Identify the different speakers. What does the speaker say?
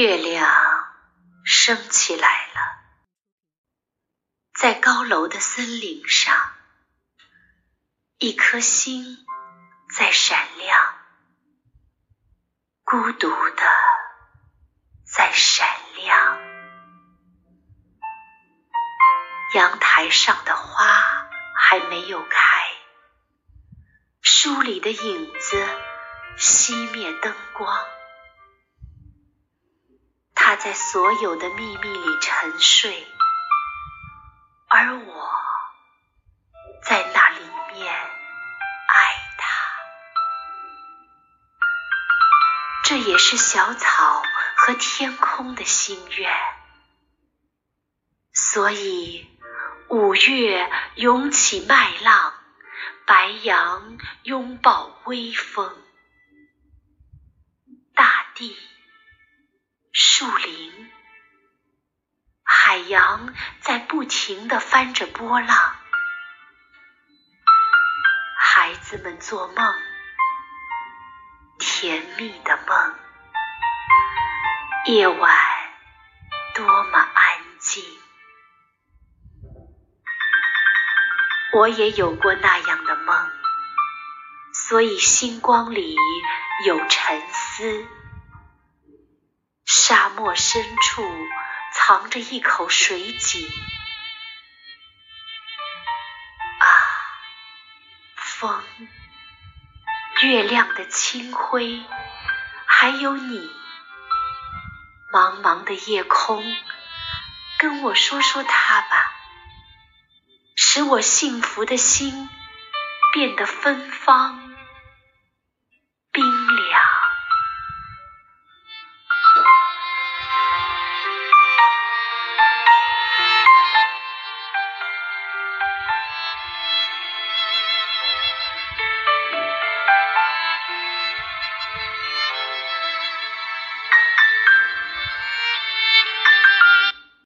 Speaker 1: 月亮升起来了，在高楼的森林上，一颗星在闪亮，孤独的在闪亮。阳台上的花还没有开，书里的影子熄灭灯光。在所有的秘密里沉睡，而我在那里面爱他。这也是小草和天空的心愿。所以，五月涌起麦浪，白杨拥抱微风，大地。树林，海洋在不停地翻着波浪，孩子们做梦，甜蜜的梦，夜晚多么安静。我也有过那样的梦，所以星光里有沉思。沙漠深处藏着一口水井，啊，风，月亮的清辉，还有你，茫茫的夜空，跟我说说它吧，使我幸福的心变得芬芳。